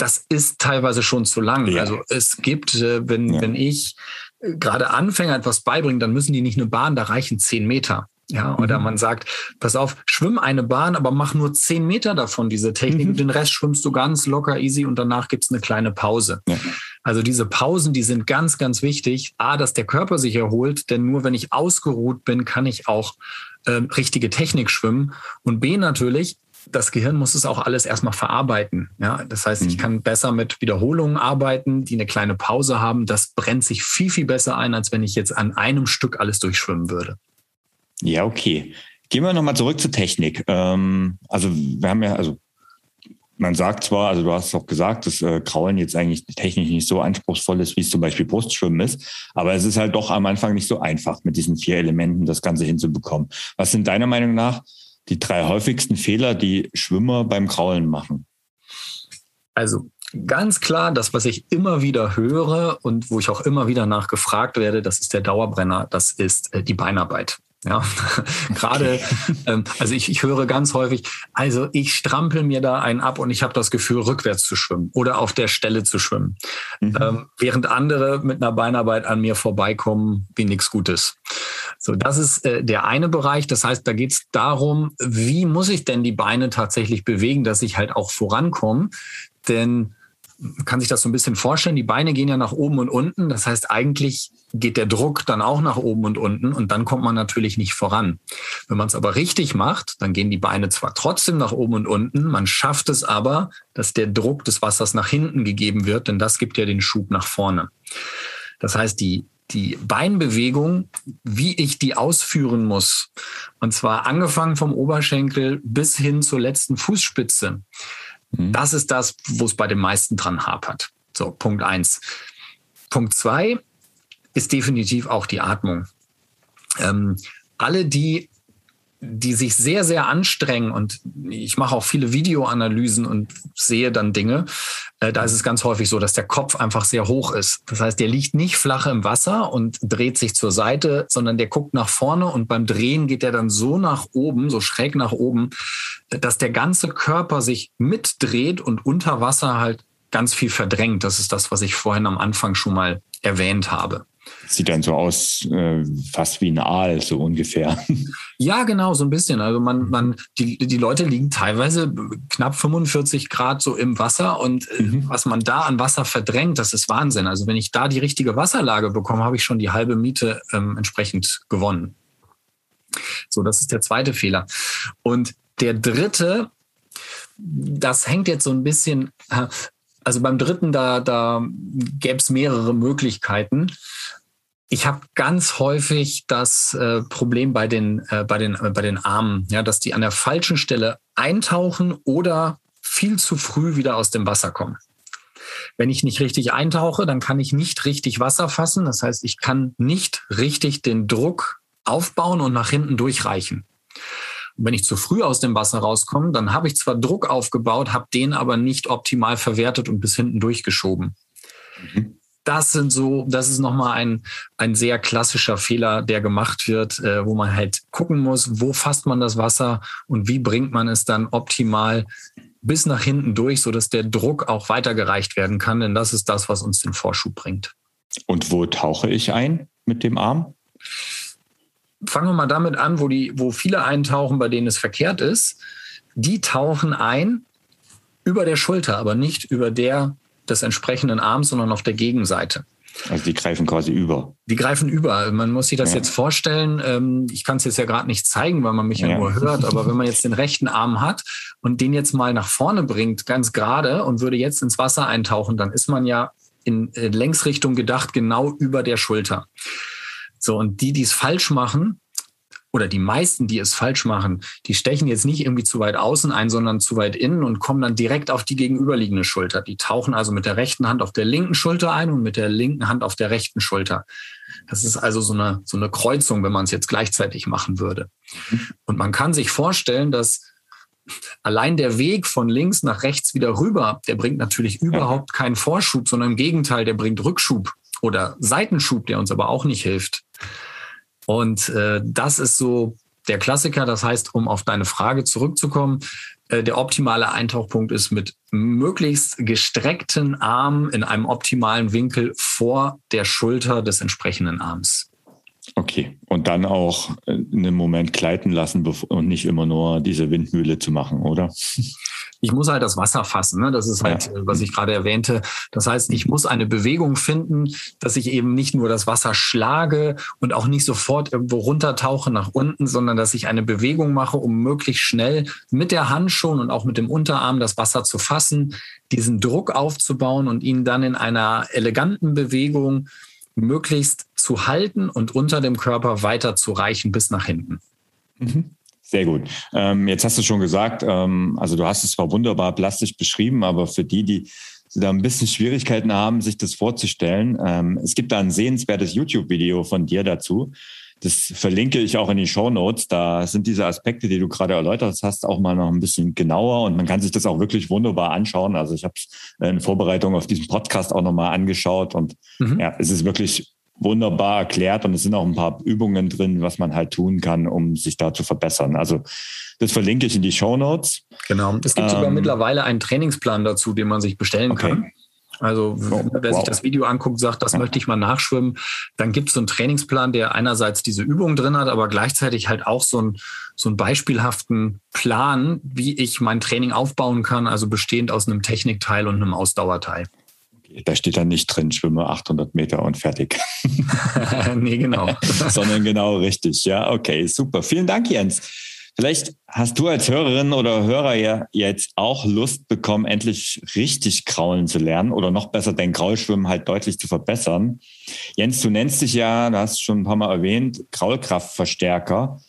das ist teilweise schon zu lang. Ja. Also es gibt, äh, wenn, ja. wenn ich äh, gerade Anfänger etwas beibringe, dann müssen die nicht eine Bahn, da reichen zehn Meter. Ja, oder mhm. man sagt, pass auf, schwimm eine Bahn, aber mach nur zehn Meter davon, diese Technik. Mhm. Den Rest schwimmst du ganz locker, easy und danach gibt's eine kleine Pause. Ja. Also diese Pausen, die sind ganz, ganz wichtig. A, dass der Körper sich erholt, denn nur wenn ich ausgeruht bin, kann ich auch äh, richtige Technik schwimmen. Und B, natürlich, das Gehirn muss es auch alles erstmal verarbeiten. Ja, das heißt, ich mhm. kann besser mit Wiederholungen arbeiten, die eine kleine Pause haben. Das brennt sich viel, viel besser ein, als wenn ich jetzt an einem Stück alles durchschwimmen würde. Ja, okay. Gehen wir nochmal zurück zur Technik. Ähm, also wir haben ja, also man sagt zwar, also du hast es auch gesagt, dass äh, Kraulen jetzt eigentlich technisch nicht so anspruchsvoll ist, wie es zum Beispiel Brustschwimmen ist, aber es ist halt doch am Anfang nicht so einfach, mit diesen vier Elementen das Ganze hinzubekommen. Was sind deiner Meinung nach die drei häufigsten Fehler, die Schwimmer beim Kraulen machen? Also ganz klar, das, was ich immer wieder höre und wo ich auch immer wieder nachgefragt werde, das ist der Dauerbrenner, das ist äh, die Beinarbeit. Ja, gerade, ähm, also ich, ich höre ganz häufig, also ich strampel mir da einen ab und ich habe das Gefühl, rückwärts zu schwimmen oder auf der Stelle zu schwimmen. Mhm. Ähm, während andere mit einer Beinarbeit an mir vorbeikommen, wie nichts Gutes. So, das ist äh, der eine Bereich. Das heißt, da geht es darum, wie muss ich denn die Beine tatsächlich bewegen, dass ich halt auch vorankomme. Denn kann sich das so ein bisschen vorstellen. Die Beine gehen ja nach oben und unten. Das heißt, eigentlich geht der Druck dann auch nach oben und unten und dann kommt man natürlich nicht voran. Wenn man es aber richtig macht, dann gehen die Beine zwar trotzdem nach oben und unten, man schafft es aber, dass der Druck des Wassers nach hinten gegeben wird, denn das gibt ja den Schub nach vorne. Das heißt, die die Beinbewegung, wie ich die ausführen muss, und zwar angefangen vom Oberschenkel bis hin zur letzten Fußspitze, Mhm. Das ist das, wo es bei den meisten dran hapert. So, Punkt eins. Punkt zwei ist definitiv auch die Atmung. Ähm, alle, die die sich sehr, sehr anstrengen und ich mache auch viele Videoanalysen und sehe dann Dinge, äh, da ist es ganz häufig so, dass der Kopf einfach sehr hoch ist. Das heißt, der liegt nicht flach im Wasser und dreht sich zur Seite, sondern der guckt nach vorne und beim Drehen geht er dann so nach oben, so schräg nach oben, dass der ganze Körper sich mitdreht und unter Wasser halt ganz viel verdrängt. Das ist das, was ich vorhin am Anfang schon mal erwähnt habe. Sieht dann so aus, äh, fast wie ein Aal, so ungefähr. Ja, genau, so ein bisschen. Also man, man, die, die Leute liegen teilweise knapp 45 Grad so im Wasser und äh, mhm. was man da an Wasser verdrängt, das ist Wahnsinn. Also wenn ich da die richtige Wasserlage bekomme, habe ich schon die halbe Miete ähm, entsprechend gewonnen. So, das ist der zweite Fehler. Und der dritte, das hängt jetzt so ein bisschen, äh, also beim dritten, da, da gäbe es mehrere Möglichkeiten. Ich habe ganz häufig das äh, Problem bei den, äh, bei, den, äh, bei den Armen, ja, dass die an der falschen Stelle eintauchen oder viel zu früh wieder aus dem Wasser kommen. Wenn ich nicht richtig eintauche, dann kann ich nicht richtig Wasser fassen. Das heißt, ich kann nicht richtig den Druck aufbauen und nach hinten durchreichen. Und wenn ich zu früh aus dem Wasser rauskomme, dann habe ich zwar Druck aufgebaut, habe den aber nicht optimal verwertet und bis hinten durchgeschoben. Mhm das sind so, das ist nochmal ein, ein sehr klassischer Fehler, der gemacht wird, äh, wo man halt gucken muss, wo fasst man das Wasser und wie bringt man es dann optimal bis nach hinten durch, sodass der Druck auch weitergereicht werden kann. Denn das ist das, was uns den Vorschub bringt. Und wo tauche ich ein mit dem Arm? Fangen wir mal damit an, wo, die, wo viele eintauchen, bei denen es verkehrt ist. Die tauchen ein über der Schulter, aber nicht über der des entsprechenden Arms, sondern auf der Gegenseite. Also die greifen quasi über. Die greifen über. Man muss sich das ja. jetzt vorstellen. Ähm, ich kann es jetzt ja gerade nicht zeigen, weil man mich ja, ja nur hört. Aber wenn man jetzt den rechten Arm hat und den jetzt mal nach vorne bringt, ganz gerade und würde jetzt ins Wasser eintauchen, dann ist man ja in äh, Längsrichtung gedacht genau über der Schulter. So und die, die es falsch machen, oder die meisten, die es falsch machen, die stechen jetzt nicht irgendwie zu weit außen ein, sondern zu weit innen und kommen dann direkt auf die gegenüberliegende Schulter. Die tauchen also mit der rechten Hand auf der linken Schulter ein und mit der linken Hand auf der rechten Schulter. Das ist also so eine, so eine Kreuzung, wenn man es jetzt gleichzeitig machen würde. Und man kann sich vorstellen, dass allein der Weg von links nach rechts wieder rüber, der bringt natürlich überhaupt keinen Vorschub, sondern im Gegenteil, der bringt Rückschub oder Seitenschub, der uns aber auch nicht hilft. Und äh, das ist so der Klassiker. Das heißt, um auf deine Frage zurückzukommen, äh, der optimale Eintauchpunkt ist mit möglichst gestreckten Armen in einem optimalen Winkel vor der Schulter des entsprechenden Arms. Okay, und dann auch äh, einen Moment gleiten lassen und nicht immer nur diese Windmühle zu machen, oder? ich muss halt das Wasser fassen. Ne? Das ist halt, ja. was ich gerade erwähnte. Das heißt, ich muss eine Bewegung finden, dass ich eben nicht nur das Wasser schlage und auch nicht sofort irgendwo runtertauche nach unten, sondern dass ich eine Bewegung mache, um möglichst schnell mit der Hand schon und auch mit dem Unterarm das Wasser zu fassen, diesen Druck aufzubauen und ihn dann in einer eleganten Bewegung möglichst zu halten und unter dem Körper weiter zu reichen bis nach hinten. Mhm. Sehr gut. Ähm, jetzt hast du schon gesagt, ähm, also du hast es zwar wunderbar plastisch beschrieben, aber für die, die da ein bisschen Schwierigkeiten haben, sich das vorzustellen, ähm, es gibt da ein sehenswertes YouTube-Video von dir dazu. Das verlinke ich auch in die Show Notes. Da sind diese Aspekte, die du gerade erläutert hast, auch mal noch ein bisschen genauer und man kann sich das auch wirklich wunderbar anschauen. Also ich habe es in Vorbereitung auf diesen Podcast auch nochmal angeschaut und mhm. ja, es ist wirklich wunderbar erklärt und es sind auch ein paar Übungen drin, was man halt tun kann, um sich da zu verbessern. Also das verlinke ich in die Show Notes. Genau. Es gibt ähm, sogar mittlerweile einen Trainingsplan dazu, den man sich bestellen okay. kann. Also oh, wer wow. sich das Video anguckt, sagt, das möchte ich mal nachschwimmen, dann gibt es so einen Trainingsplan, der einerseits diese Übung drin hat, aber gleichzeitig halt auch so, ein, so einen beispielhaften Plan, wie ich mein Training aufbauen kann, also bestehend aus einem Technikteil und einem Ausdauerteil. Da steht dann nicht drin, schwimme 800 Meter und fertig. nee, genau. Sondern genau richtig. Ja, okay, super. Vielen Dank, Jens. Vielleicht hast du als Hörerin oder Hörer ja jetzt auch Lust bekommen, endlich richtig kraulen zu lernen oder noch besser dein Kraulschwimmen halt deutlich zu verbessern. Jens, du nennst dich ja, du hast schon ein paar Mal erwähnt, Kraulkraftverstärker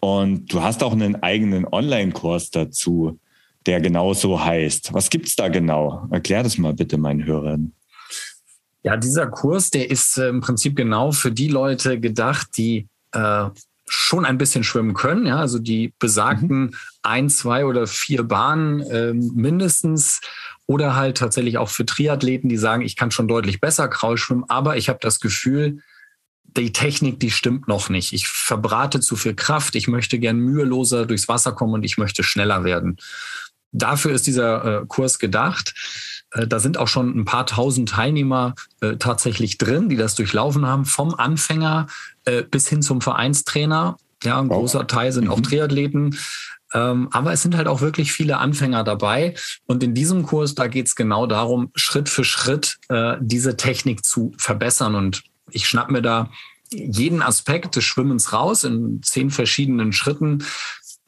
und du hast auch einen eigenen Online-Kurs dazu. der genau so heißt. Was gibt es da genau? Erklär das mal bitte meinen Hörern. Ja, dieser Kurs, der ist äh, im Prinzip genau für die Leute gedacht, die äh, schon ein bisschen schwimmen können. Ja, also die besagten mhm. ein, zwei oder vier Bahnen äh, mindestens. Oder halt tatsächlich auch für Triathleten, die sagen, ich kann schon deutlich besser Kraul schwimmen, aber ich habe das Gefühl, die Technik, die stimmt noch nicht. Ich verbrate zu viel Kraft, ich möchte gern müheloser durchs Wasser kommen und ich möchte schneller werden. Dafür ist dieser äh, Kurs gedacht. Äh, da sind auch schon ein paar tausend Teilnehmer äh, tatsächlich drin, die das durchlaufen haben, vom Anfänger äh, bis hin zum Vereinstrainer. Ja, ein großer Teil sind auch mhm. Triathleten. Ähm, aber es sind halt auch wirklich viele Anfänger dabei. Und in diesem Kurs, da geht es genau darum, Schritt für Schritt äh, diese Technik zu verbessern. Und ich schnapp mir da jeden Aspekt des Schwimmens raus in zehn verschiedenen Schritten.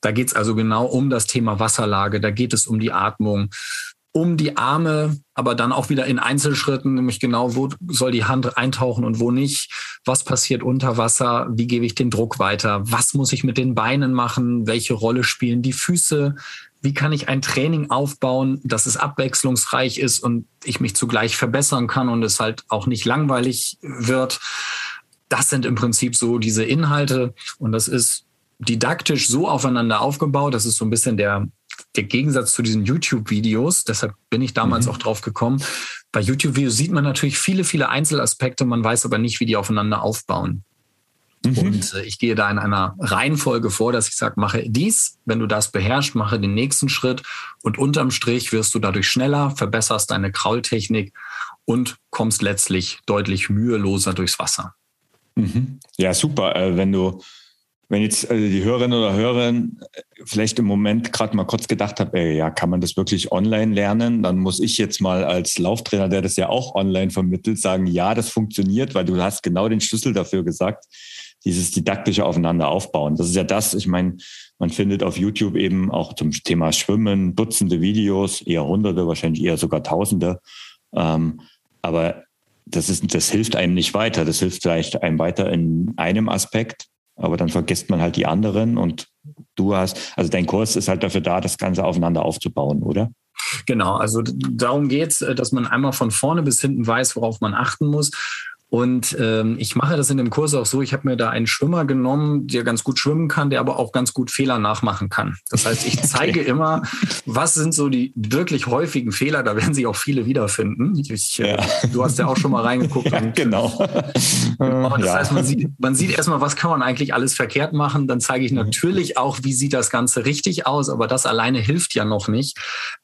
Da geht es also genau um das Thema Wasserlage, da geht es um die Atmung, um die Arme, aber dann auch wieder in Einzelschritten, nämlich genau, wo soll die Hand eintauchen und wo nicht, was passiert unter Wasser, wie gebe ich den Druck weiter, was muss ich mit den Beinen machen, welche Rolle spielen die Füße, wie kann ich ein Training aufbauen, dass es abwechslungsreich ist und ich mich zugleich verbessern kann und es halt auch nicht langweilig wird. Das sind im Prinzip so diese Inhalte und das ist didaktisch so aufeinander aufgebaut, das ist so ein bisschen der der Gegensatz zu diesen YouTube-Videos, deshalb bin ich damals mhm. auch drauf gekommen. Bei YouTube-Videos sieht man natürlich viele, viele Einzelaspekte, man weiß aber nicht, wie die aufeinander aufbauen. Mhm. Und äh, ich gehe da in einer Reihenfolge vor, dass ich sage, mache dies, wenn du das beherrschst, mache den nächsten Schritt und unterm Strich wirst du dadurch schneller, verbesserst deine Kraultechnik und kommst letztlich deutlich müheloser durchs Wasser. Mhm. Ja, super. Äh, wenn du wenn jetzt also die Hörerinnen oder Hörer äh, vielleicht im Moment gerade mal kurz gedacht haben, ey, ja, kann man das wirklich online lernen? Dann muss ich jetzt mal als Lauftrainer, der das ja auch online vermittelt, sagen, ja, das funktioniert, weil du hast genau den Schlüssel dafür gesagt, dieses didaktische Aufeinander aufbauen. Das ist ja das, ich meine, man findet auf YouTube eben auch zum Thema Schwimmen Dutzende Videos, eher Hunderte, wahrscheinlich eher sogar Tausende. Ähm, aber das ist, das hilft einem nicht weiter. Das hilft vielleicht einem weiter in einem Aspekt, aber dann vergisst man halt die anderen und du hast, also dein Kurs ist halt dafür da, das Ganze aufeinander aufzubauen, oder? Genau, also darum geht es, dass man einmal von vorne bis hinten weiß, worauf man achten muss. Und ähm, ich mache das in dem Kurs auch so, ich habe mir da einen Schwimmer genommen, der ganz gut schwimmen kann, der aber auch ganz gut Fehler nachmachen kann. Das heißt, ich zeige okay. immer, was sind so die wirklich häufigen Fehler, da werden sich auch viele wiederfinden. Ich, äh, ja. äh, du hast ja auch schon mal reingeguckt. ja, genau. genau. Das ja. heißt, man sieht, man sieht erstmal, was kann man eigentlich alles verkehrt machen. Dann zeige ich mhm. natürlich auch, wie sieht das Ganze richtig aus, aber das alleine hilft ja noch nicht.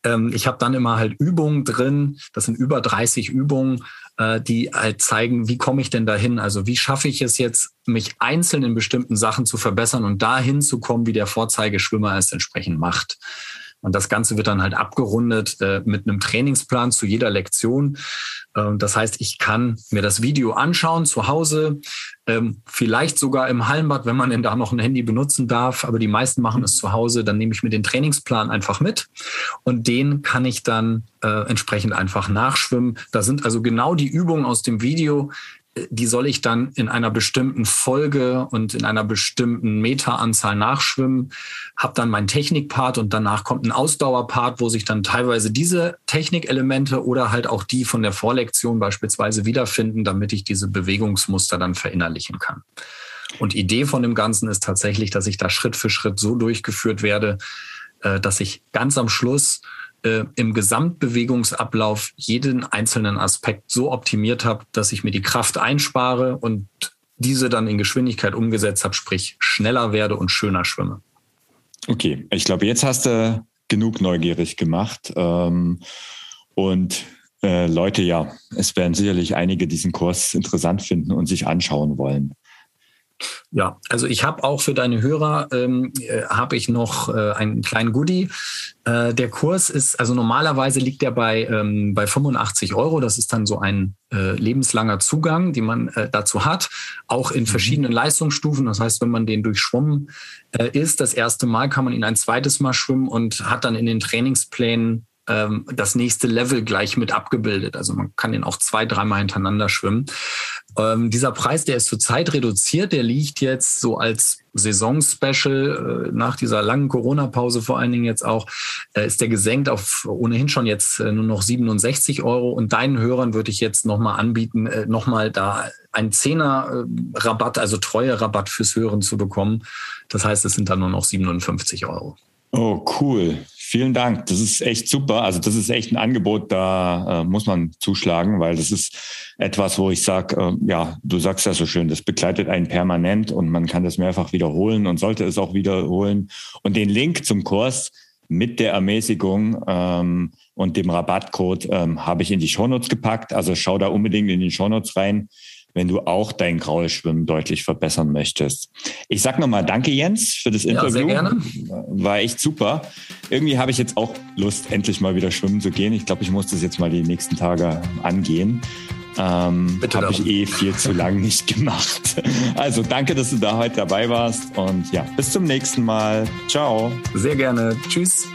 Ähm, ich habe dann immer halt Übungen drin, das sind über 30 Übungen, äh, die halt zeigen, wie komme ich denn dahin? Also wie schaffe ich es jetzt, mich einzeln in bestimmten Sachen zu verbessern und dahin zu kommen, wie der Vorzeigeschwimmer es entsprechend macht. Und das Ganze wird dann halt abgerundet äh, mit einem Trainingsplan zu jeder Lektion. Ähm, das heißt, ich kann mir das Video anschauen zu Hause, ähm, vielleicht sogar im Hallenbad, wenn man denn da noch ein Handy benutzen darf. Aber die meisten machen es zu Hause. Dann nehme ich mir den Trainingsplan einfach mit und den kann ich dann äh, entsprechend einfach nachschwimmen. Da sind also genau die Übungen aus dem Video, die soll ich dann in einer bestimmten Folge und in einer bestimmten Meteranzahl nachschwimmen, habe dann meinen Technikpart und danach kommt ein Ausdauerpart, wo sich dann teilweise diese Technikelemente oder halt auch die von der Vorlektion beispielsweise wiederfinden, damit ich diese Bewegungsmuster dann verinnerlichen kann. Und Idee von dem Ganzen ist tatsächlich, dass ich da Schritt für Schritt so durchgeführt werde, äh, dass ich ganz am Schluss äh, im Gesamtbewegungsablauf jeden einzelnen Aspekt so optimiert habe, dass ich mir die Kraft einspare und diese dann in Geschwindigkeit umgesetzt habe, sprich schneller werde und schöner schwimme. Okay, ich glaube, jetzt hast du genug neugierig gemacht. Ähm, und äh, Leute, ja, es werden sicherlich einige diesen Kurs interessant finden und sich anschauen wollen. Ja, also ich habe auch für deine Hörer ähm, äh, habe ich noch äh, einen kleinen Goodie. Äh, der Kurs ist, also normalerweise liegt der bei, ähm, bei 85 Euro. Das ist dann so ein äh, lebenslanger Zugang, den man äh, dazu hat, auch in mhm. verschiedenen Leistungsstufen. Das heißt, wenn man den durchschwommen äh, ist, das erste Mal kann man ihn ein zweites Mal schwimmen und hat dann in den Trainingsplänen ähm, das nächste Level gleich mit abgebildet. Also man kann den auch zwei, dreimal hintereinander schwimmen. Ähm, dieser Preis, der ist zurzeit reduziert, der liegt jetzt so als Saisonspecial äh, nach dieser langen Corona-Pause vor allen Dingen jetzt auch, äh, ist der gesenkt auf ohnehin schon jetzt äh, nur noch 67 Euro. Und deinen Hörern würde ich jetzt nochmal anbieten, äh, nochmal da einen Zehner äh, also treue Rabatt fürs Hören zu bekommen. Das heißt, es sind dann nur noch 57 Euro. Oh, cool. Vielen Dank. Das ist echt super. Also das ist echt ein Angebot, da äh, muss man zuschlagen, weil das ist etwas, wo ich sage, äh, ja, du sagst ja so schön, das begleitet einen permanent und man kann das mehrfach wiederholen und sollte es auch wiederholen. Und den Link zum Kurs mit der Ermäßigung ähm, und dem Rabattcode ähm, habe ich in die Shownotes gepackt. Also schau da unbedingt in die Shownotes rein wenn du auch dein Graulschwimmen deutlich verbessern möchtest. Ich sag nochmal Danke, Jens, für das Interview. Ja, sehr gerne. War echt super. Irgendwie habe ich jetzt auch Lust, endlich mal wieder schwimmen zu gehen. Ich glaube, ich muss das jetzt mal die nächsten Tage angehen. Ähm, Habe ich eh viel zu lang nicht gemacht. Also danke, dass du da heute dabei warst und ja, bis zum nächsten Mal. Ciao. Sehr gerne. Tschüss.